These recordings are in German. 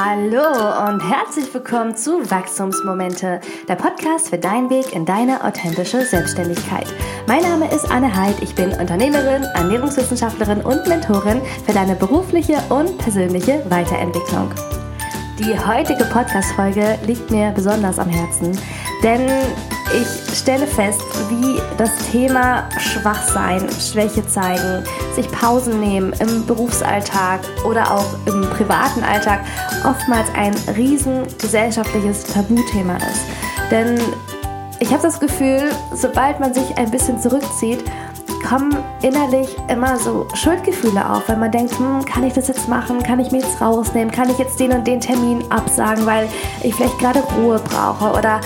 Hallo und herzlich willkommen zu Wachstumsmomente, der Podcast für deinen Weg in deine authentische Selbstständigkeit. Mein Name ist Anne Heid, ich bin Unternehmerin, Ernährungswissenschaftlerin und Mentorin für deine berufliche und persönliche Weiterentwicklung. Die heutige Podcast-Folge liegt mir besonders am Herzen, denn ich stelle fest, wie das Thema Schwachsein, Schwäche zeigen, sich Pausen nehmen im Berufsalltag oder auch im privaten Alltag oftmals ein riesen gesellschaftliches Tabuthema ist. Denn ich habe das Gefühl, sobald man sich ein bisschen zurückzieht, kommen innerlich immer so Schuldgefühle auf, wenn man denkt, hm, kann ich das jetzt machen, kann ich mir jetzt rausnehmen, kann ich jetzt den und den Termin absagen, weil ich vielleicht gerade Ruhe brauche? Oder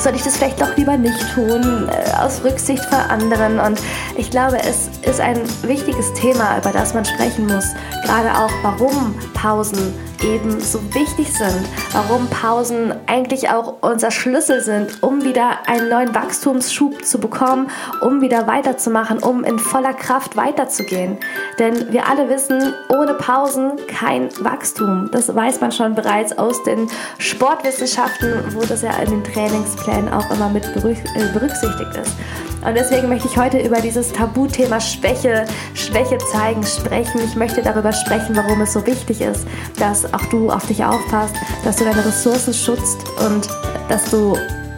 soll ich das vielleicht doch lieber nicht tun, äh, aus Rücksicht vor anderen. Und ich glaube, es ist ein wichtiges Thema, über das man sprechen muss. Gerade auch, warum Pausen eben so wichtig sind, warum Pausen eigentlich auch unser Schlüssel sind, um wieder einen neuen Wachstumsschub zu bekommen, um wieder weiterzumachen, um in voller Kraft weiterzugehen. Denn wir alle wissen, ohne Pausen kein Wachstum. Das weiß man schon bereits aus den Sportwissenschaften, wo das ja in den Trainingsplänen auch immer mit äh, berücksichtigt ist. Und deswegen möchte ich heute über dieses Tabuthema Schwäche, Schwäche zeigen sprechen. Ich möchte darüber sprechen, warum es so wichtig ist, dass auch du auf dich aufpasst, dass du deine Ressourcen schützt und dass du,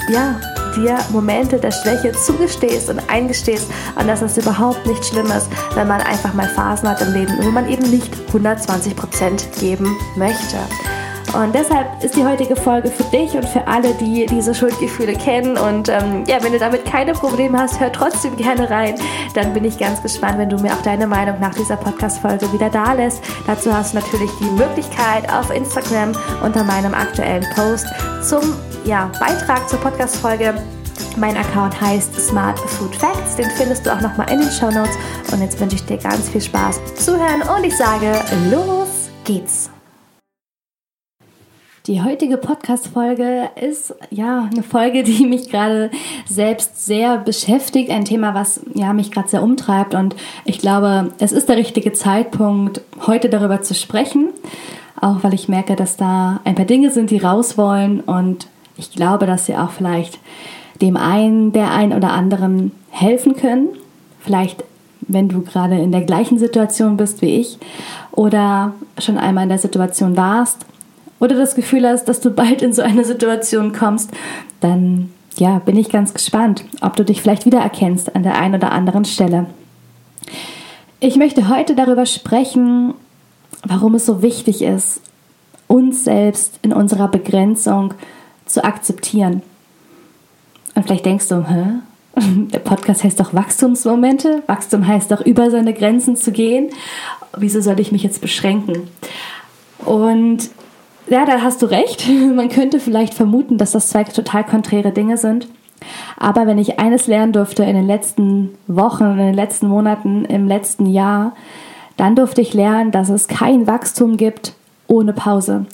ja, dir Momente der Schwäche zugestehst und eingestehst und dass es überhaupt nicht schlimm ist, wenn man einfach mal Phasen hat im Leben, wo man eben nicht 120 Prozent geben möchte. Und deshalb ist die heutige Folge für dich und für alle, die diese Schuldgefühle kennen. Und ähm, ja, wenn du damit keine Probleme hast, hör trotzdem gerne rein. Dann bin ich ganz gespannt, wenn du mir auch deine Meinung nach dieser Podcast-Folge wieder da lässt. Dazu hast du natürlich die Möglichkeit auf Instagram unter meinem aktuellen Post zum ja, Beitrag zur Podcast-Folge. Mein Account heißt Smart Food Facts. Den findest du auch nochmal in den Show Notes. Und jetzt wünsche ich dir ganz viel Spaß zuhören und ich sage, los geht's! Die heutige Podcast-Folge ist ja eine Folge, die mich gerade selbst sehr beschäftigt. Ein Thema, was ja mich gerade sehr umtreibt. Und ich glaube, es ist der richtige Zeitpunkt, heute darüber zu sprechen. Auch weil ich merke, dass da ein paar Dinge sind, die raus wollen. Und ich glaube, dass sie auch vielleicht dem einen, der einen oder anderen helfen können. Vielleicht, wenn du gerade in der gleichen Situation bist wie ich oder schon einmal in der Situation warst oder das Gefühl hast, dass du bald in so eine Situation kommst, dann ja, bin ich ganz gespannt, ob du dich vielleicht wiedererkennst an der einen oder anderen Stelle. Ich möchte heute darüber sprechen, warum es so wichtig ist, uns selbst in unserer Begrenzung zu akzeptieren. Und vielleicht denkst du, hä? Der Podcast heißt doch Wachstumsmomente. Wachstum heißt doch, über seine Grenzen zu gehen. Wieso soll ich mich jetzt beschränken? Und ja, da hast du recht. Man könnte vielleicht vermuten, dass das zwei total konträre Dinge sind. Aber wenn ich eines lernen durfte in den letzten Wochen, in den letzten Monaten, im letzten Jahr, dann durfte ich lernen, dass es kein Wachstum gibt ohne Pause.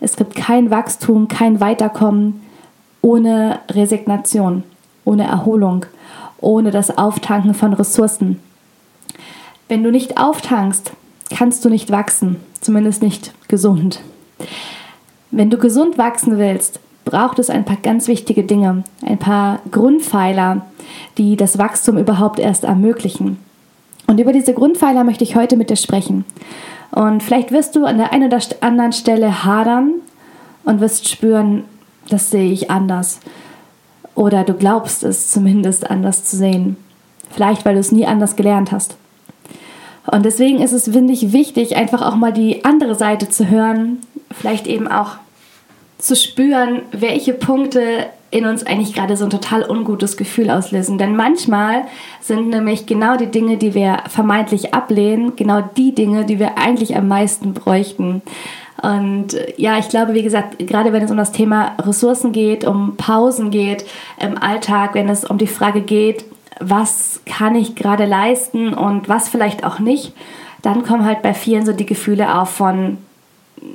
Es gibt kein Wachstum, kein Weiterkommen ohne Resignation, ohne Erholung, ohne das Auftanken von Ressourcen. Wenn du nicht auftankst, kannst du nicht wachsen, zumindest nicht gesund. Wenn du gesund wachsen willst, braucht es ein paar ganz wichtige Dinge, ein paar Grundpfeiler, die das Wachstum überhaupt erst ermöglichen. Und über diese Grundpfeiler möchte ich heute mit dir sprechen. Und vielleicht wirst du an der einen oder anderen Stelle hadern und wirst spüren, das sehe ich anders. Oder du glaubst es zumindest anders zu sehen. Vielleicht, weil du es nie anders gelernt hast. Und deswegen ist es, finde ich, wichtig, einfach auch mal die andere Seite zu hören, vielleicht eben auch zu spüren, welche Punkte in uns eigentlich gerade so ein total ungutes Gefühl auslösen. Denn manchmal sind nämlich genau die Dinge, die wir vermeintlich ablehnen, genau die Dinge, die wir eigentlich am meisten bräuchten. Und ja, ich glaube, wie gesagt, gerade wenn es um das Thema Ressourcen geht, um Pausen geht im Alltag, wenn es um die Frage geht, was kann ich gerade leisten und was vielleicht auch nicht, dann kommen halt bei vielen so die Gefühle auf von,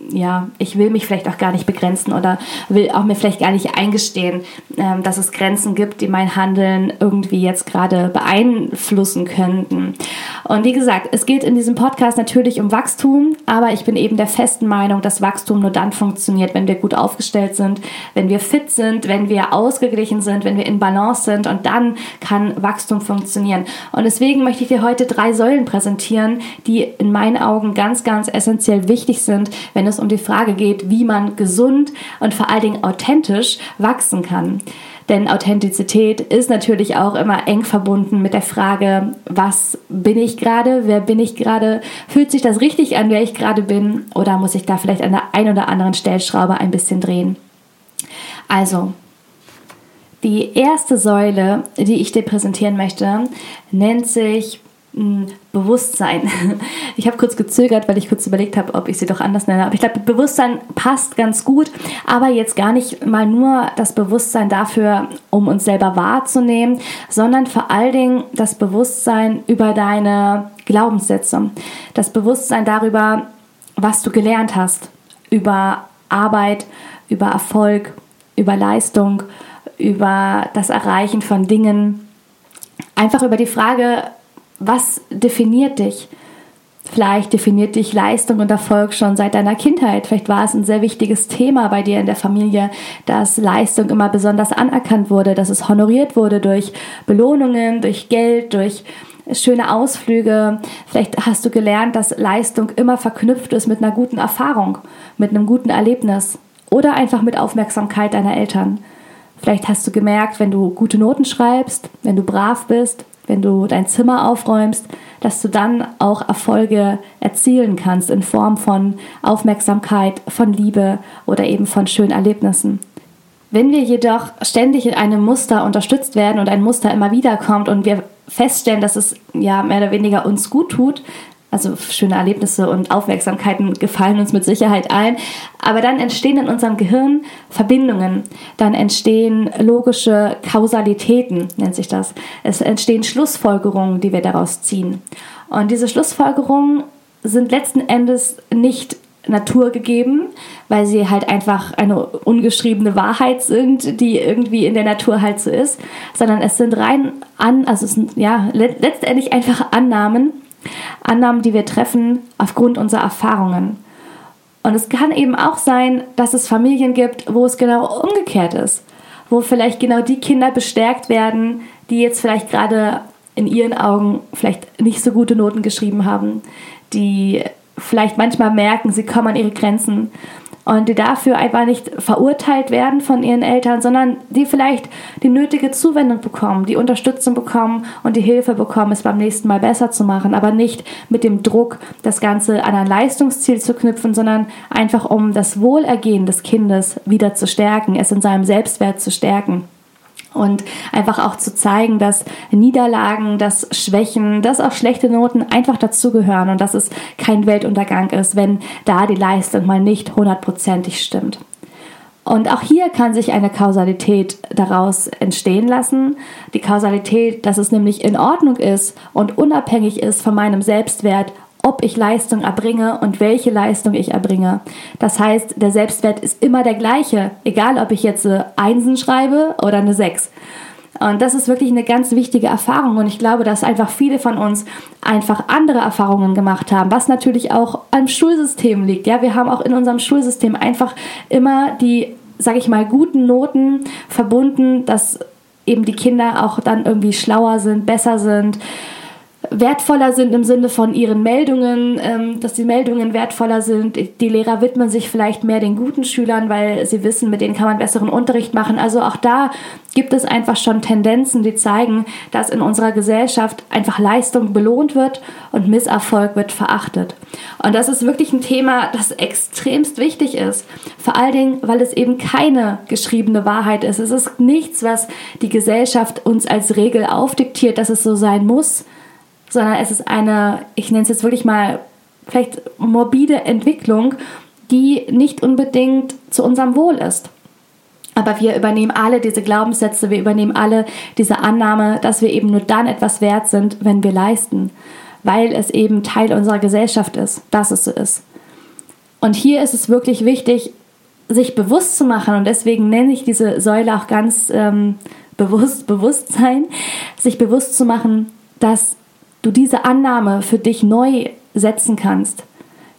ja, ich will mich vielleicht auch gar nicht begrenzen oder will auch mir vielleicht gar nicht eingestehen, ähm, dass es Grenzen gibt, die mein Handeln irgendwie jetzt gerade beeinflussen könnten. Und wie gesagt, es geht in diesem Podcast natürlich um Wachstum, aber ich bin eben der festen Meinung, dass Wachstum nur dann funktioniert, wenn wir gut aufgestellt sind, wenn wir fit sind, wenn wir ausgeglichen sind, wenn wir in Balance sind und dann kann Wachstum funktionieren. Und deswegen möchte ich dir heute drei Säulen präsentieren, die in meinen Augen ganz, ganz essentiell wichtig sind, wenn es um die Frage geht, wie man gesund und vor allen Dingen authentisch wachsen kann. Denn Authentizität ist natürlich auch immer eng verbunden mit der Frage, was bin ich gerade, wer bin ich gerade, fühlt sich das richtig an, wer ich gerade bin oder muss ich da vielleicht an der einen oder anderen Stellschraube ein bisschen drehen. Also, die erste Säule, die ich dir präsentieren möchte, nennt sich Bewusstsein. Ich habe kurz gezögert, weil ich kurz überlegt habe, ob ich sie doch anders nenne. Aber ich glaube, Bewusstsein passt ganz gut, aber jetzt gar nicht mal nur das Bewusstsein dafür, um uns selber wahrzunehmen, sondern vor allen Dingen das Bewusstsein über deine Glaubenssätze. Das Bewusstsein darüber, was du gelernt hast, über Arbeit, über Erfolg, über Leistung, über das Erreichen von Dingen. Einfach über die Frage, was definiert dich? Vielleicht definiert dich Leistung und Erfolg schon seit deiner Kindheit. Vielleicht war es ein sehr wichtiges Thema bei dir in der Familie, dass Leistung immer besonders anerkannt wurde, dass es honoriert wurde durch Belohnungen, durch Geld, durch schöne Ausflüge. Vielleicht hast du gelernt, dass Leistung immer verknüpft ist mit einer guten Erfahrung, mit einem guten Erlebnis oder einfach mit Aufmerksamkeit deiner Eltern. Vielleicht hast du gemerkt, wenn du gute Noten schreibst, wenn du brav bist, wenn du dein Zimmer aufräumst, dass du dann auch Erfolge erzielen kannst in Form von Aufmerksamkeit, von Liebe oder eben von schönen Erlebnissen. Wenn wir jedoch ständig in einem Muster unterstützt werden und ein Muster immer wieder kommt und wir feststellen, dass es ja mehr oder weniger uns gut tut, also schöne Erlebnisse und Aufmerksamkeiten gefallen uns mit Sicherheit allen. Aber dann entstehen in unserem Gehirn Verbindungen. Dann entstehen logische Kausalitäten, nennt sich das. Es entstehen Schlussfolgerungen, die wir daraus ziehen. Und diese Schlussfolgerungen sind letzten Endes nicht naturgegeben, weil sie halt einfach eine ungeschriebene Wahrheit sind, die irgendwie in der Natur halt so ist, sondern es sind rein an, also es sind ja letztendlich einfach Annahmen, Annahmen, die wir treffen aufgrund unserer Erfahrungen. Und es kann eben auch sein, dass es Familien gibt, wo es genau umgekehrt ist, wo vielleicht genau die Kinder bestärkt werden, die jetzt vielleicht gerade in ihren Augen vielleicht nicht so gute Noten geschrieben haben, die vielleicht manchmal merken, sie kommen an ihre Grenzen und die dafür einfach nicht verurteilt werden von ihren Eltern, sondern die vielleicht die nötige Zuwendung bekommen, die Unterstützung bekommen und die Hilfe bekommen, es beim nächsten Mal besser zu machen, aber nicht mit dem Druck, das Ganze an ein Leistungsziel zu knüpfen, sondern einfach um das Wohlergehen des Kindes wieder zu stärken, es in seinem Selbstwert zu stärken und einfach auch zu zeigen, dass Niederlagen, dass Schwächen, dass auch schlechte Noten einfach dazugehören und dass es kein Weltuntergang ist, wenn da die Leistung mal nicht hundertprozentig stimmt. Und auch hier kann sich eine Kausalität daraus entstehen lassen. Die Kausalität, dass es nämlich in Ordnung ist und unabhängig ist von meinem Selbstwert ob ich Leistung erbringe und welche Leistung ich erbringe. Das heißt, der Selbstwert ist immer der gleiche, egal ob ich jetzt eine Einsen schreibe oder eine Sechs. Und das ist wirklich eine ganz wichtige Erfahrung. Und ich glaube, dass einfach viele von uns einfach andere Erfahrungen gemacht haben, was natürlich auch am Schulsystem liegt. Ja, wir haben auch in unserem Schulsystem einfach immer die, sage ich mal, guten Noten verbunden, dass eben die Kinder auch dann irgendwie schlauer sind, besser sind wertvoller sind im Sinne von ihren Meldungen, ähm, dass die Meldungen wertvoller sind. Die Lehrer widmen sich vielleicht mehr den guten Schülern, weil sie wissen, mit denen kann man besseren Unterricht machen. Also auch da gibt es einfach schon Tendenzen, die zeigen, dass in unserer Gesellschaft einfach Leistung belohnt wird und Misserfolg wird verachtet. Und das ist wirklich ein Thema, das extremst wichtig ist. Vor allen Dingen, weil es eben keine geschriebene Wahrheit ist. Es ist nichts, was die Gesellschaft uns als Regel aufdiktiert, dass es so sein muss sondern es ist eine, ich nenne es jetzt wirklich mal, vielleicht morbide Entwicklung, die nicht unbedingt zu unserem Wohl ist. Aber wir übernehmen alle diese Glaubenssätze, wir übernehmen alle diese Annahme, dass wir eben nur dann etwas wert sind, wenn wir leisten, weil es eben Teil unserer Gesellschaft ist, dass es so ist. Und hier ist es wirklich wichtig, sich bewusst zu machen, und deswegen nenne ich diese Säule auch ganz ähm, bewusst Bewusstsein, sich bewusst zu machen, dass du diese Annahme für dich neu setzen kannst.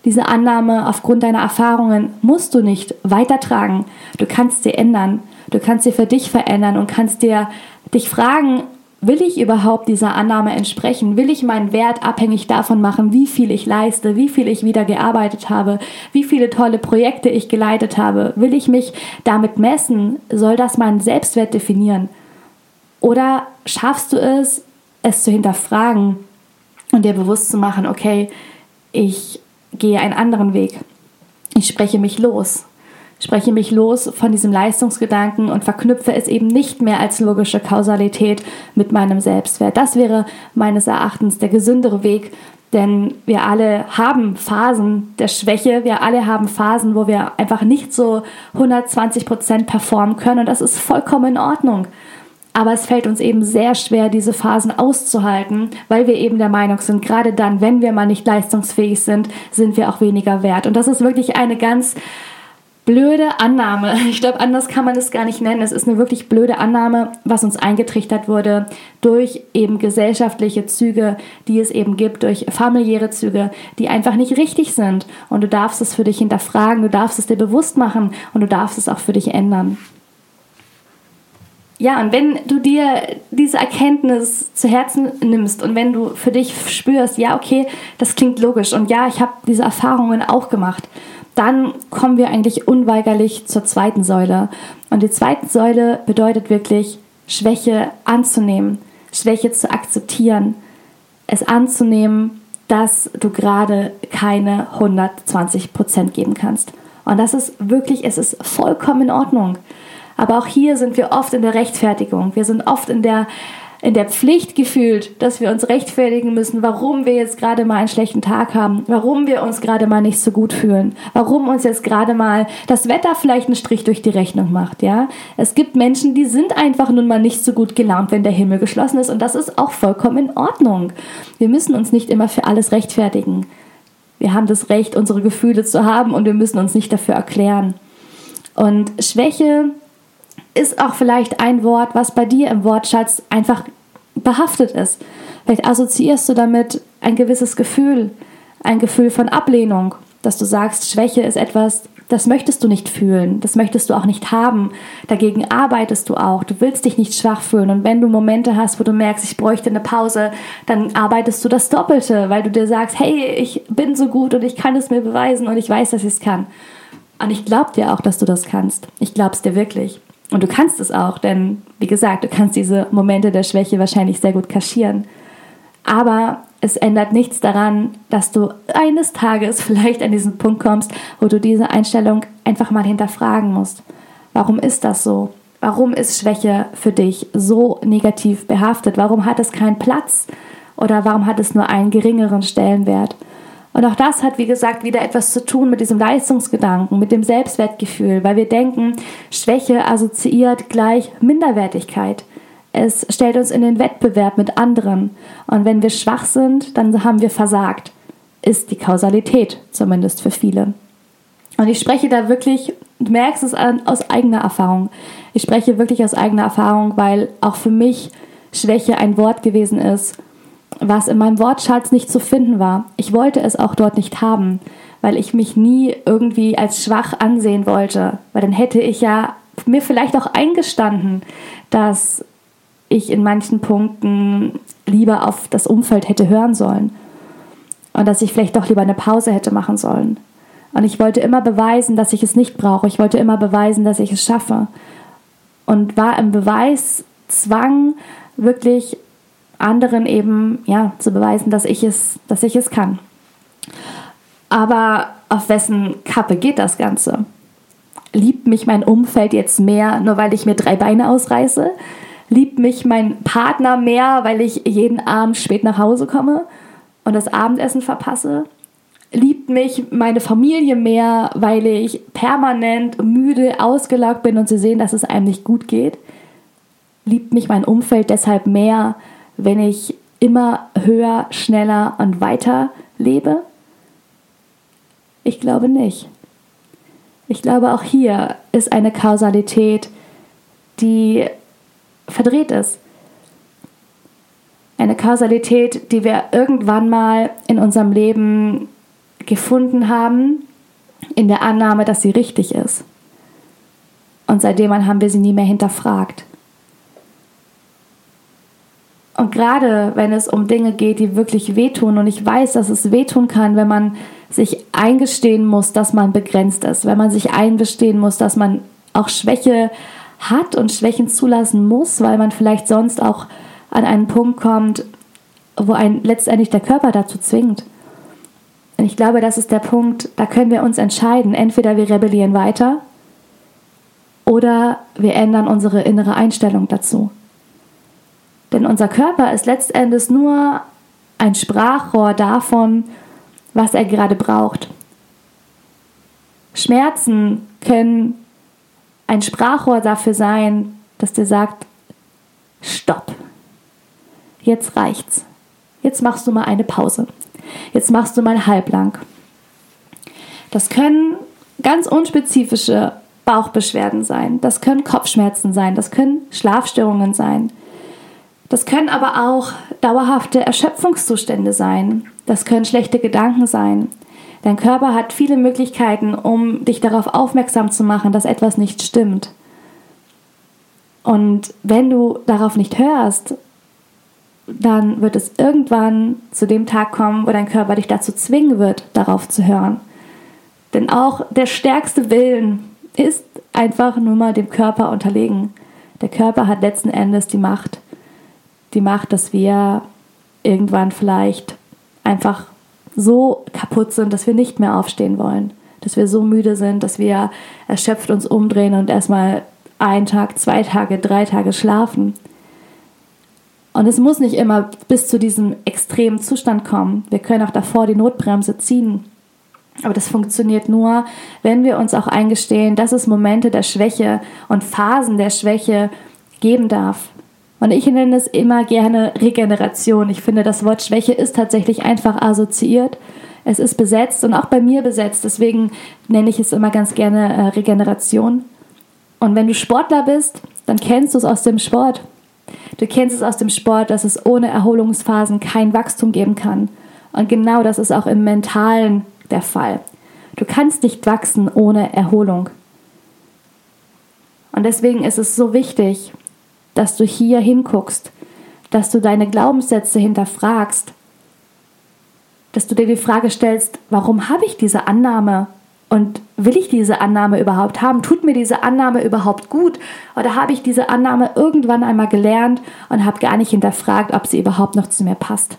Diese Annahme aufgrund deiner Erfahrungen musst du nicht weitertragen. Du kannst sie ändern. Du kannst sie für dich verändern und kannst dir dich fragen, will ich überhaupt dieser Annahme entsprechen? Will ich meinen Wert abhängig davon machen, wie viel ich leiste, wie viel ich wieder gearbeitet habe, wie viele tolle Projekte ich geleitet habe? Will ich mich damit messen? Soll das meinen Selbstwert definieren? Oder schaffst du es, es zu hinterfragen und dir bewusst zu machen, okay, ich gehe einen anderen Weg. Ich spreche mich los spreche mich los von diesem Leistungsgedanken und verknüpfe es eben nicht mehr als logische Kausalität mit meinem Selbstwert. Das wäre meines Erachtens der gesündere Weg, denn wir alle haben Phasen der Schwäche, wir alle haben Phasen, wo wir einfach nicht so 120 Prozent performen können und das ist vollkommen in Ordnung. Aber es fällt uns eben sehr schwer, diese Phasen auszuhalten, weil wir eben der Meinung sind, gerade dann, wenn wir mal nicht leistungsfähig sind, sind wir auch weniger wert. Und das ist wirklich eine ganz blöde Annahme. Ich glaube, anders kann man es gar nicht nennen. Es ist eine wirklich blöde Annahme, was uns eingetrichtert wurde durch eben gesellschaftliche Züge, die es eben gibt, durch familiäre Züge, die einfach nicht richtig sind. Und du darfst es für dich hinterfragen, du darfst es dir bewusst machen und du darfst es auch für dich ändern. Ja, und wenn du dir diese Erkenntnis zu Herzen nimmst und wenn du für dich spürst, ja, okay, das klingt logisch und ja, ich habe diese Erfahrungen auch gemacht dann kommen wir eigentlich unweigerlich zur zweiten Säule. Und die zweite Säule bedeutet wirklich, Schwäche anzunehmen, Schwäche zu akzeptieren, es anzunehmen, dass du gerade keine 120 Prozent geben kannst. Und das ist wirklich, es ist vollkommen in Ordnung. Aber auch hier sind wir oft in der Rechtfertigung. Wir sind oft in der in der Pflicht gefühlt, dass wir uns rechtfertigen müssen, warum wir jetzt gerade mal einen schlechten Tag haben, warum wir uns gerade mal nicht so gut fühlen, warum uns jetzt gerade mal das Wetter vielleicht einen Strich durch die Rechnung macht, ja? Es gibt Menschen, die sind einfach nun mal nicht so gut gelaunt, wenn der Himmel geschlossen ist und das ist auch vollkommen in Ordnung. Wir müssen uns nicht immer für alles rechtfertigen. Wir haben das Recht, unsere Gefühle zu haben und wir müssen uns nicht dafür erklären. Und Schwäche ist auch vielleicht ein Wort, was bei dir im Wortschatz einfach behaftet ist. Vielleicht assoziierst du damit ein gewisses Gefühl, ein Gefühl von Ablehnung, dass du sagst, Schwäche ist etwas, das möchtest du nicht fühlen, das möchtest du auch nicht haben. Dagegen arbeitest du auch, du willst dich nicht schwach fühlen. Und wenn du Momente hast, wo du merkst, ich bräuchte eine Pause, dann arbeitest du das Doppelte, weil du dir sagst, hey, ich bin so gut und ich kann es mir beweisen und ich weiß, dass ich es kann. Und ich glaube dir auch, dass du das kannst. Ich glaube es dir wirklich. Und du kannst es auch, denn wie gesagt, du kannst diese Momente der Schwäche wahrscheinlich sehr gut kaschieren. Aber es ändert nichts daran, dass du eines Tages vielleicht an diesen Punkt kommst, wo du diese Einstellung einfach mal hinterfragen musst. Warum ist das so? Warum ist Schwäche für dich so negativ behaftet? Warum hat es keinen Platz? Oder warum hat es nur einen geringeren Stellenwert? Und auch das hat, wie gesagt, wieder etwas zu tun mit diesem Leistungsgedanken, mit dem Selbstwertgefühl, weil wir denken, Schwäche assoziiert gleich Minderwertigkeit. Es stellt uns in den Wettbewerb mit anderen. Und wenn wir schwach sind, dann haben wir versagt. Ist die Kausalität, zumindest für viele. Und ich spreche da wirklich, du merkst es aus eigener Erfahrung. Ich spreche wirklich aus eigener Erfahrung, weil auch für mich Schwäche ein Wort gewesen ist, was in meinem Wortschatz nicht zu finden war. Ich wollte es auch dort nicht haben, weil ich mich nie irgendwie als schwach ansehen wollte, weil dann hätte ich ja mir vielleicht auch eingestanden, dass ich in manchen Punkten lieber auf das Umfeld hätte hören sollen und dass ich vielleicht doch lieber eine Pause hätte machen sollen. Und ich wollte immer beweisen, dass ich es nicht brauche. Ich wollte immer beweisen, dass ich es schaffe. Und war im Beweiszwang, wirklich anderen eben ja, zu beweisen, dass ich es, dass ich es kann. Aber auf wessen Kappe geht das Ganze? Liebt mich mein Umfeld jetzt mehr, nur weil ich mir drei Beine ausreiße? Liebt mich mein Partner mehr, weil ich jeden Abend spät nach Hause komme und das Abendessen verpasse? Liebt mich meine Familie mehr, weil ich permanent müde, ausgelaugt bin und sie sehen, dass es einem nicht gut geht? Liebt mich mein Umfeld deshalb mehr, wenn ich immer höher, schneller und weiter lebe? Ich glaube nicht. Ich glaube, auch hier ist eine Kausalität, die verdreht ist. Eine Kausalität, die wir irgendwann mal in unserem Leben gefunden haben, in der Annahme, dass sie richtig ist. Und seitdem haben wir sie nie mehr hinterfragt. Und gerade wenn es um Dinge geht, die wirklich wehtun, und ich weiß, dass es wehtun kann, wenn man sich eingestehen muss, dass man begrenzt ist, wenn man sich eingestehen muss, dass man auch Schwäche hat und Schwächen zulassen muss, weil man vielleicht sonst auch an einen Punkt kommt, wo ein letztendlich der Körper dazu zwingt. Und ich glaube, das ist der Punkt, da können wir uns entscheiden. Entweder wir rebellieren weiter oder wir ändern unsere innere Einstellung dazu. Denn unser Körper ist letztendlich nur ein Sprachrohr davon, was er gerade braucht. Schmerzen können ein Sprachrohr dafür sein, dass dir sagt, stopp, jetzt reicht's. Jetzt machst du mal eine Pause. Jetzt machst du mal halblang. Das können ganz unspezifische Bauchbeschwerden sein. Das können Kopfschmerzen sein. Das können Schlafstörungen sein. Das können aber auch dauerhafte Erschöpfungszustände sein. Das können schlechte Gedanken sein. Dein Körper hat viele Möglichkeiten, um dich darauf aufmerksam zu machen, dass etwas nicht stimmt. Und wenn du darauf nicht hörst, dann wird es irgendwann zu dem Tag kommen, wo dein Körper dich dazu zwingen wird, darauf zu hören. Denn auch der stärkste Willen ist einfach nur mal dem Körper unterlegen. Der Körper hat letzten Endes die Macht, die Macht, dass wir irgendwann vielleicht einfach so kaputt sind, dass wir nicht mehr aufstehen wollen, dass wir so müde sind, dass wir erschöpft uns umdrehen und erstmal einen Tag, zwei Tage, drei Tage schlafen. Und es muss nicht immer bis zu diesem extremen Zustand kommen. Wir können auch davor die Notbremse ziehen. Aber das funktioniert nur, wenn wir uns auch eingestehen, dass es Momente der Schwäche und Phasen der Schwäche geben darf. Und ich nenne es immer gerne Regeneration. Ich finde, das Wort Schwäche ist tatsächlich einfach assoziiert. Es ist besetzt und auch bei mir besetzt. Deswegen nenne ich es immer ganz gerne äh, Regeneration. Und wenn du Sportler bist, dann kennst du es aus dem Sport. Du kennst es aus dem Sport, dass es ohne Erholungsphasen kein Wachstum geben kann. Und genau das ist auch im Mentalen der Fall. Du kannst nicht wachsen ohne Erholung. Und deswegen ist es so wichtig, dass du hier hinguckst, dass du deine Glaubenssätze hinterfragst, dass du dir die Frage stellst, warum habe ich diese Annahme und will ich diese Annahme überhaupt haben? Tut mir diese Annahme überhaupt gut? Oder habe ich diese Annahme irgendwann einmal gelernt und habe gar nicht hinterfragt, ob sie überhaupt noch zu mir passt?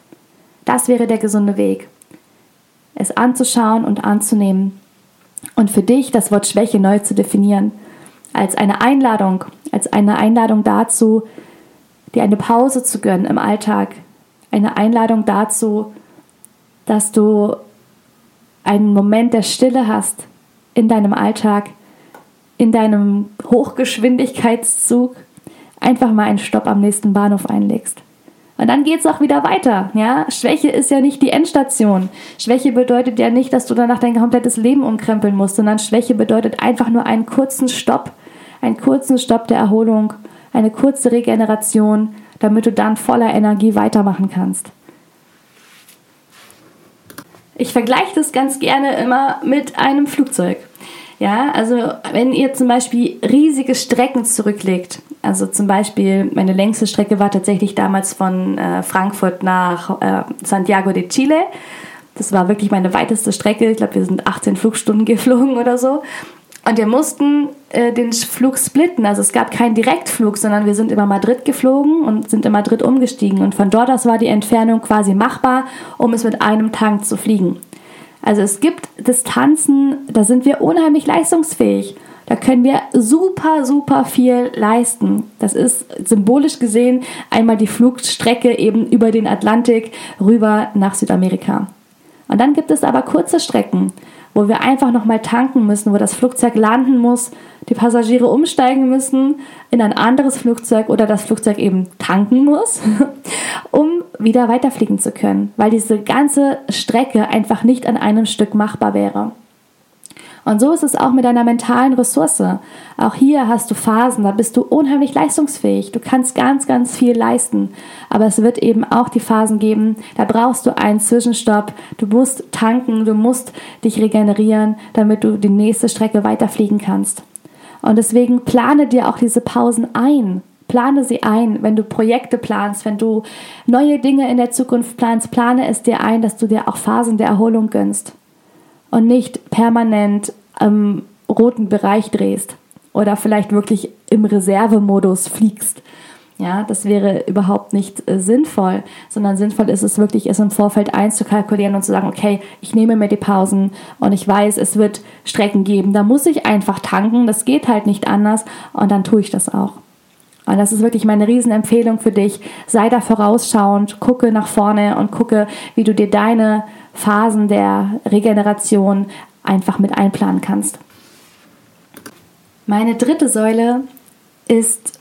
Das wäre der gesunde Weg. Es anzuschauen und anzunehmen und für dich das Wort Schwäche neu zu definieren. Als eine Einladung, als eine Einladung dazu, dir eine Pause zu gönnen im Alltag. Eine Einladung dazu, dass du einen Moment der Stille hast in deinem Alltag, in deinem Hochgeschwindigkeitszug, einfach mal einen Stopp am nächsten Bahnhof einlegst. Und dann geht es auch wieder weiter. Ja? Schwäche ist ja nicht die Endstation. Schwäche bedeutet ja nicht, dass du danach dein komplettes Leben umkrempeln musst, sondern Schwäche bedeutet einfach nur einen kurzen Stopp, einen kurzen Stopp der Erholung, eine kurze Regeneration, damit du dann voller Energie weitermachen kannst. Ich vergleiche das ganz gerne immer mit einem Flugzeug. Ja, also wenn ihr zum Beispiel riesige Strecken zurücklegt, also zum Beispiel meine längste Strecke war tatsächlich damals von äh, Frankfurt nach äh, Santiago de Chile. Das war wirklich meine weiteste Strecke. Ich glaube, wir sind 18 Flugstunden geflogen oder so. Und wir mussten äh, den Flug splitten. Also es gab keinen Direktflug, sondern wir sind über Madrid geflogen und sind in Madrid umgestiegen. Und von dort aus war die Entfernung quasi machbar, um es mit einem Tank zu fliegen. Also es gibt Distanzen, da sind wir unheimlich leistungsfähig. Da können wir super, super viel leisten. Das ist symbolisch gesehen einmal die Flugstrecke eben über den Atlantik rüber nach Südamerika. Und dann gibt es aber kurze Strecken wo wir einfach nochmal tanken müssen, wo das Flugzeug landen muss, die Passagiere umsteigen müssen in ein anderes Flugzeug oder das Flugzeug eben tanken muss, um wieder weiterfliegen zu können, weil diese ganze Strecke einfach nicht an einem Stück machbar wäre. Und so ist es auch mit deiner mentalen Ressource. Auch hier hast du Phasen, da bist du unheimlich leistungsfähig. Du kannst ganz, ganz viel leisten. Aber es wird eben auch die Phasen geben, da brauchst du einen Zwischenstopp. Du musst tanken, du musst dich regenerieren, damit du die nächste Strecke weiterfliegen kannst. Und deswegen plane dir auch diese Pausen ein. Plane sie ein, wenn du Projekte planst, wenn du neue Dinge in der Zukunft planst, plane es dir ein, dass du dir auch Phasen der Erholung gönnst und nicht permanent im roten Bereich drehst oder vielleicht wirklich im Reservemodus fliegst. Ja, das wäre überhaupt nicht äh, sinnvoll, sondern sinnvoll ist es wirklich, es im Vorfeld einzukalkulieren und zu sagen, okay, ich nehme mir die Pausen und ich weiß, es wird Strecken geben. Da muss ich einfach tanken, das geht halt nicht anders und dann tue ich das auch. Und das ist wirklich meine Riesenempfehlung für dich. Sei da vorausschauend, gucke nach vorne und gucke, wie du dir deine Phasen der Regeneration einfach mit einplanen kannst. Meine dritte Säule ist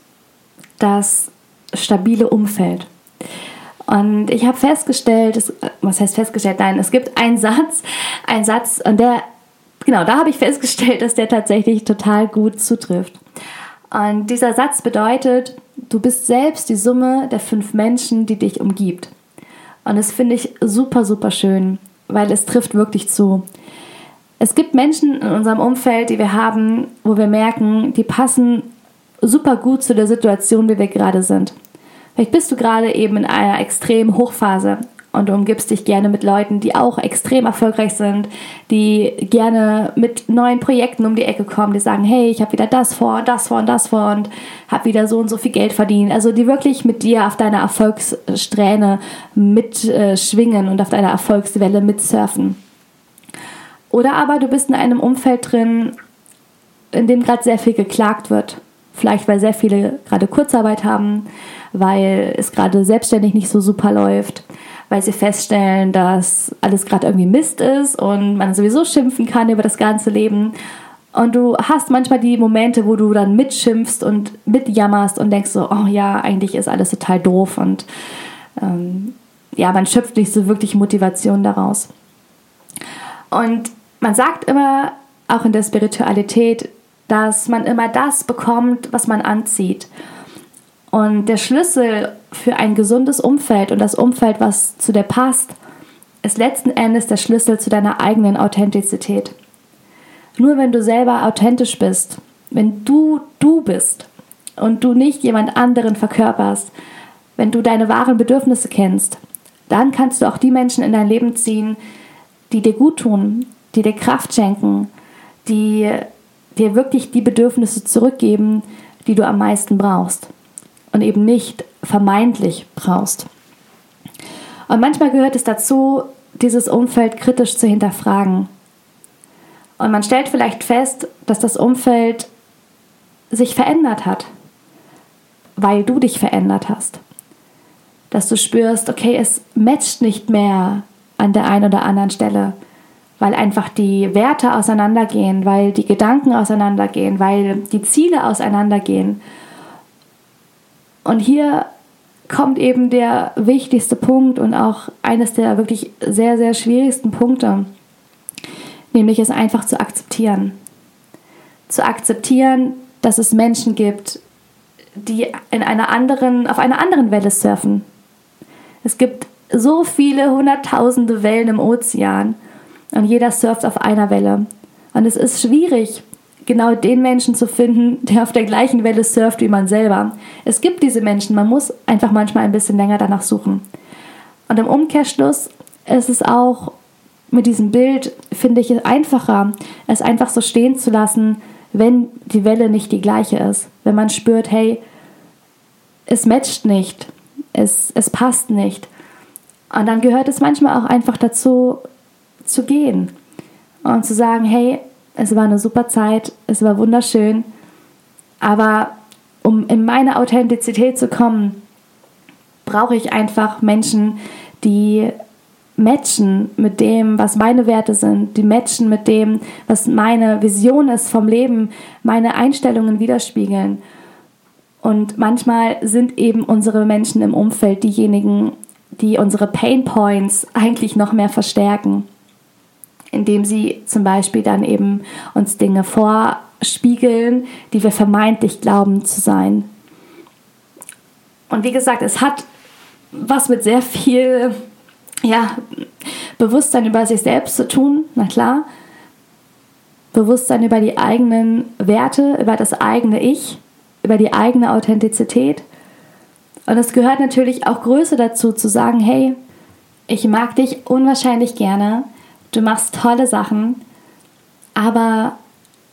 das stabile Umfeld. Und ich habe festgestellt, es, was heißt festgestellt? Nein, es gibt einen Satz, einen Satz, und der, genau, da habe ich festgestellt, dass der tatsächlich total gut zutrifft. Und dieser Satz bedeutet, du bist selbst die Summe der fünf Menschen, die dich umgibt. Und das finde ich super, super schön, weil es trifft wirklich zu. Es gibt Menschen in unserem Umfeld, die wir haben, wo wir merken, die passen super gut zu der Situation, wie wir gerade sind. Vielleicht bist du gerade eben in einer extremen Hochphase und du umgibst dich gerne mit Leuten, die auch extrem erfolgreich sind, die gerne mit neuen Projekten um die Ecke kommen, die sagen, hey, ich habe wieder das vor, das vor und das vor und habe wieder so und so viel Geld verdient. Also die wirklich mit dir auf deiner Erfolgssträhne mitschwingen und auf deiner Erfolgswelle mitsurfen. Oder aber du bist in einem Umfeld drin, in dem gerade sehr viel geklagt wird. Vielleicht weil sehr viele gerade Kurzarbeit haben, weil es gerade selbstständig nicht so super läuft weil sie feststellen, dass alles gerade irgendwie Mist ist und man sowieso schimpfen kann über das ganze Leben. Und du hast manchmal die Momente, wo du dann mitschimpfst und mitjammerst und denkst so, oh ja, eigentlich ist alles total doof und ähm, ja, man schöpft nicht so wirklich Motivation daraus. Und man sagt immer, auch in der Spiritualität, dass man immer das bekommt, was man anzieht. Und der Schlüssel für ein gesundes Umfeld und das Umfeld, was zu dir passt, ist letzten Endes der Schlüssel zu deiner eigenen Authentizität. Nur wenn du selber authentisch bist, wenn du du bist und du nicht jemand anderen verkörperst, wenn du deine wahren Bedürfnisse kennst, dann kannst du auch die Menschen in dein Leben ziehen, die dir gut tun, die dir Kraft schenken, die dir wirklich die Bedürfnisse zurückgeben, die du am meisten brauchst und eben nicht vermeintlich brauchst. Und manchmal gehört es dazu, dieses Umfeld kritisch zu hinterfragen. Und man stellt vielleicht fest, dass das Umfeld sich verändert hat, weil du dich verändert hast. Dass du spürst, okay, es matcht nicht mehr an der einen oder anderen Stelle, weil einfach die Werte auseinandergehen, weil die Gedanken auseinandergehen, weil die Ziele auseinandergehen. Und hier kommt eben der wichtigste Punkt und auch eines der wirklich sehr, sehr schwierigsten Punkte, nämlich es einfach zu akzeptieren. Zu akzeptieren, dass es Menschen gibt, die in einer anderen, auf einer anderen Welle surfen. Es gibt so viele hunderttausende Wellen im Ozean und jeder surft auf einer Welle. Und es ist schwierig, genau den Menschen zu finden, der auf der gleichen Welle surft wie man selber. Es gibt diese Menschen, man muss einfach manchmal ein bisschen länger danach suchen. Und im Umkehrschluss ist es auch mit diesem Bild, finde ich es einfacher, es einfach so stehen zu lassen, wenn die Welle nicht die gleiche ist. Wenn man spürt, hey, es matcht nicht, es, es passt nicht. Und dann gehört es manchmal auch einfach dazu, zu gehen und zu sagen, hey, es war eine super Zeit, es war wunderschön, aber um in meine Authentizität zu kommen, brauche ich einfach Menschen, die matchen mit dem, was meine Werte sind, die matchen mit dem, was meine Vision ist vom Leben, meine Einstellungen widerspiegeln. Und manchmal sind eben unsere Menschen im Umfeld diejenigen, die unsere Pain Points eigentlich noch mehr verstärken. Indem sie zum Beispiel dann eben uns Dinge vorspiegeln, die wir vermeintlich glauben zu sein. Und wie gesagt, es hat was mit sehr viel ja, Bewusstsein über sich selbst zu tun, na klar. Bewusstsein über die eigenen Werte, über das eigene Ich, über die eigene Authentizität. Und es gehört natürlich auch Größe dazu, zu sagen, hey, ich mag dich unwahrscheinlich gerne, du machst tolle Sachen, aber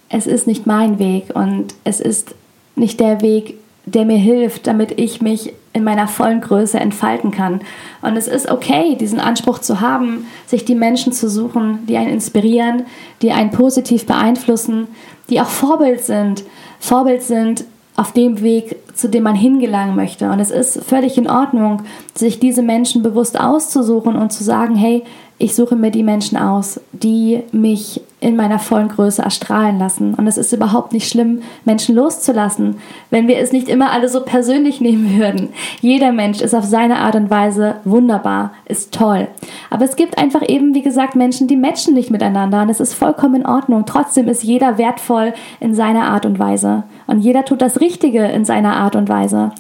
es ist nicht mein Weg und es ist nicht der Weg, der mir hilft, damit ich mich in meiner vollen Größe entfalten kann. Und es ist okay, diesen Anspruch zu haben, sich die Menschen zu suchen, die einen inspirieren, die einen positiv beeinflussen, die auch Vorbild sind. Vorbild sind auf dem Weg, zu dem man hingelangen möchte. Und es ist völlig in Ordnung, sich diese Menschen bewusst auszusuchen und zu sagen, hey, ich suche mir die Menschen aus, die mich in meiner vollen Größe erstrahlen lassen. Und es ist überhaupt nicht schlimm, Menschen loszulassen, wenn wir es nicht immer alle so persönlich nehmen würden. Jeder Mensch ist auf seine Art und Weise wunderbar, ist toll. Aber es gibt einfach eben, wie gesagt, Menschen, die matchen nicht miteinander und es ist vollkommen in Ordnung. Trotzdem ist jeder wertvoll in seiner Art und Weise. Und jeder tut das Richtige in seiner Art und Weise.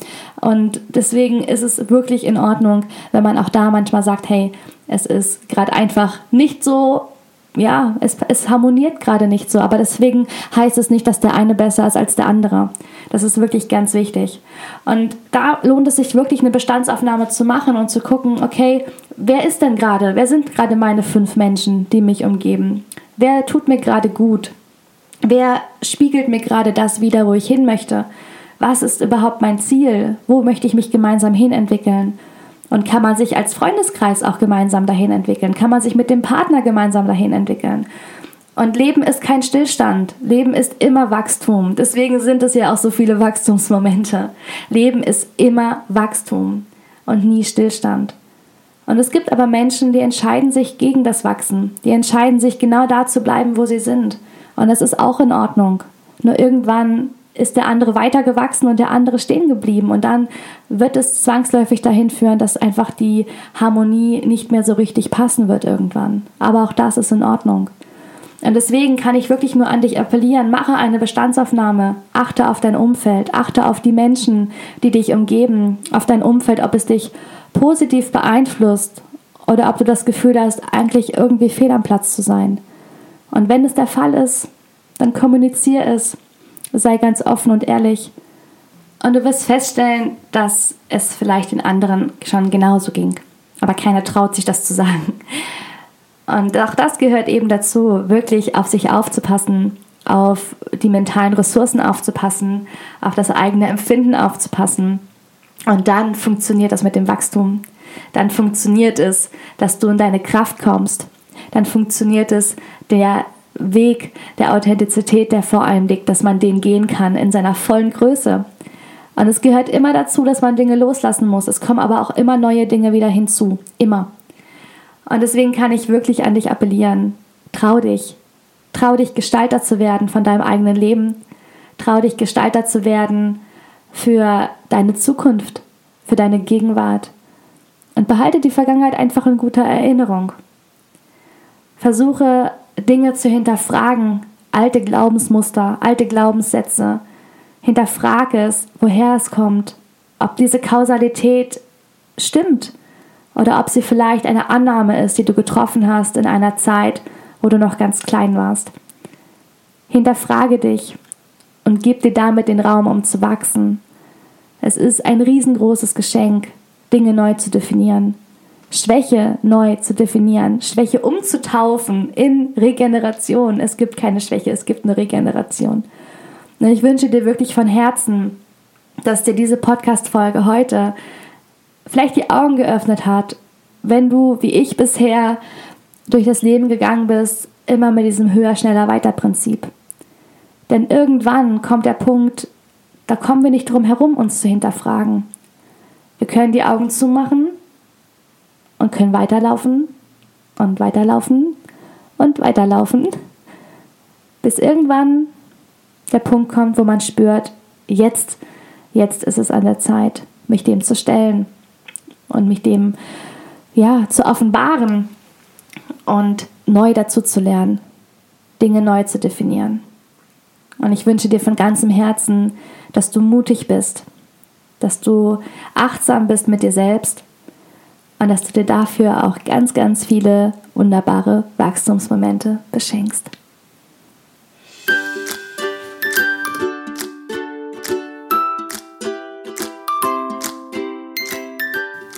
Und deswegen ist es wirklich in Ordnung, wenn man auch da manchmal sagt, hey, es ist gerade einfach nicht so ja, es, es harmoniert gerade nicht so, aber deswegen heißt es nicht, dass der eine besser ist als der andere. Das ist wirklich ganz wichtig. Und da lohnt es sich wirklich eine Bestandsaufnahme zu machen und zu gucken, okay, wer ist denn gerade, wer sind gerade meine fünf Menschen, die mich umgeben? Wer tut mir gerade gut? Wer spiegelt mir gerade das wieder, wo ich hin möchte? Was ist überhaupt mein Ziel? Wo möchte ich mich gemeinsam hin entwickeln? Und kann man sich als Freundeskreis auch gemeinsam dahin entwickeln? Kann man sich mit dem Partner gemeinsam dahin entwickeln? Und Leben ist kein Stillstand. Leben ist immer Wachstum. Deswegen sind es ja auch so viele Wachstumsmomente. Leben ist immer Wachstum und nie Stillstand. Und es gibt aber Menschen, die entscheiden sich gegen das Wachsen. Die entscheiden sich genau da zu bleiben, wo sie sind. Und das ist auch in Ordnung. Nur irgendwann ist der andere weitergewachsen und der andere stehen geblieben. Und dann wird es zwangsläufig dahin führen, dass einfach die Harmonie nicht mehr so richtig passen wird irgendwann. Aber auch das ist in Ordnung. Und deswegen kann ich wirklich nur an dich appellieren, mache eine Bestandsaufnahme, achte auf dein Umfeld, achte auf die Menschen, die dich umgeben, auf dein Umfeld, ob es dich positiv beeinflusst oder ob du das Gefühl hast, eigentlich irgendwie fehl am Platz zu sein. Und wenn es der Fall ist, dann kommuniziere es, sei ganz offen und ehrlich. Und du wirst feststellen, dass es vielleicht den anderen schon genauso ging. Aber keiner traut sich das zu sagen. Und auch das gehört eben dazu, wirklich auf sich aufzupassen, auf die mentalen Ressourcen aufzupassen, auf das eigene Empfinden aufzupassen. Und dann funktioniert das mit dem Wachstum. Dann funktioniert es, dass du in deine Kraft kommst. Dann funktioniert es, der Weg der Authentizität, der vor allem liegt, dass man den gehen kann in seiner vollen Größe. Und es gehört immer dazu, dass man Dinge loslassen muss. Es kommen aber auch immer neue Dinge wieder hinzu. Immer. Und deswegen kann ich wirklich an dich appellieren. Trau dich. Trau dich, Gestalter zu werden von deinem eigenen Leben. Trau dich, Gestalter zu werden für deine Zukunft, für deine Gegenwart. Und behalte die Vergangenheit einfach in guter Erinnerung. Versuche Dinge zu hinterfragen, alte Glaubensmuster, alte Glaubenssätze. Hinterfrage es, woher es kommt, ob diese Kausalität stimmt oder ob sie vielleicht eine Annahme ist, die du getroffen hast in einer Zeit, wo du noch ganz klein warst. Hinterfrage dich und gib dir damit den Raum, um zu wachsen. Es ist ein riesengroßes Geschenk, Dinge neu zu definieren. Schwäche neu zu definieren, Schwäche umzutaufen in Regeneration. Es gibt keine Schwäche, es gibt eine Regeneration. Und ich wünsche dir wirklich von Herzen, dass dir diese Podcast-Folge heute vielleicht die Augen geöffnet hat, wenn du, wie ich bisher, durch das Leben gegangen bist, immer mit diesem höher, schneller, weiter Prinzip. Denn irgendwann kommt der Punkt, da kommen wir nicht drum herum, uns zu hinterfragen. Wir können die Augen zumachen und können weiterlaufen und weiterlaufen und weiterlaufen, bis irgendwann der Punkt kommt, wo man spürt, jetzt, jetzt ist es an der Zeit, mich dem zu stellen und mich dem ja zu offenbaren und neu dazu zu lernen, Dinge neu zu definieren. Und ich wünsche dir von ganzem Herzen, dass du mutig bist, dass du achtsam bist mit dir selbst und dass du dir dafür auch ganz, ganz viele wunderbare Wachstumsmomente beschenkst.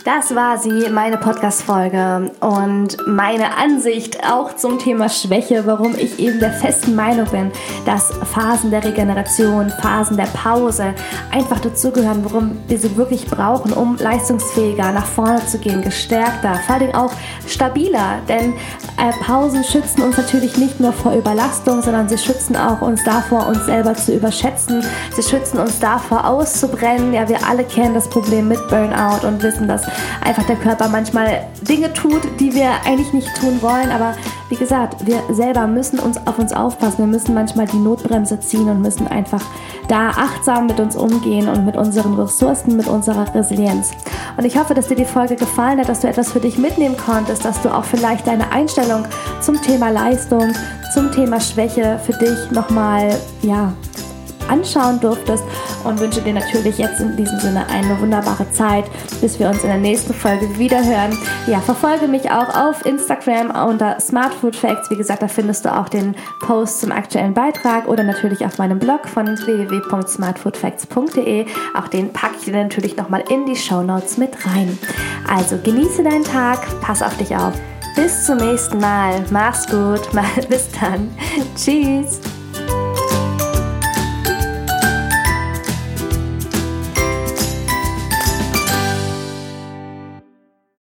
Das war sie, meine Podcast-Folge und meine Ansicht auch zum Thema Schwäche, warum ich eben der festen Meinung bin, dass Phasen der Regeneration, Phasen der Pause einfach dazugehören, warum wir sie wirklich brauchen, um leistungsfähiger nach vorne zu gehen, gestärkter, vor allem auch stabiler. Denn äh, Pausen schützen uns natürlich nicht nur vor Überlastung, sondern sie schützen auch uns davor, uns selber zu überschätzen. Sie schützen uns davor, auszubrennen. Ja, wir alle kennen das Problem mit Burnout und wissen, dass einfach der Körper manchmal Dinge tut, die wir eigentlich nicht tun wollen. Aber wie gesagt, wir selber müssen uns auf uns aufpassen. Wir müssen manchmal die Notbremse ziehen und müssen einfach da achtsam mit uns umgehen und mit unseren Ressourcen, mit unserer Resilienz. Und ich hoffe, dass dir die Folge gefallen hat, dass du etwas für dich mitnehmen konntest, dass du auch vielleicht deine Einstellung zum Thema Leistung, zum Thema Schwäche für dich nochmal, ja, anschauen durftest und wünsche dir natürlich jetzt in diesem Sinne eine wunderbare Zeit, bis wir uns in der nächsten Folge wiederhören. Ja, verfolge mich auch auf Instagram unter Smart Food Facts. Wie gesagt, da findest du auch den Post zum aktuellen Beitrag oder natürlich auf meinem Blog von www.smartfoodfacts.de. Auch den packe ich dir natürlich nochmal in die Show Notes mit rein. Also genieße deinen Tag, pass auf dich auf. Bis zum nächsten Mal. Mach's gut. Bis dann. Tschüss.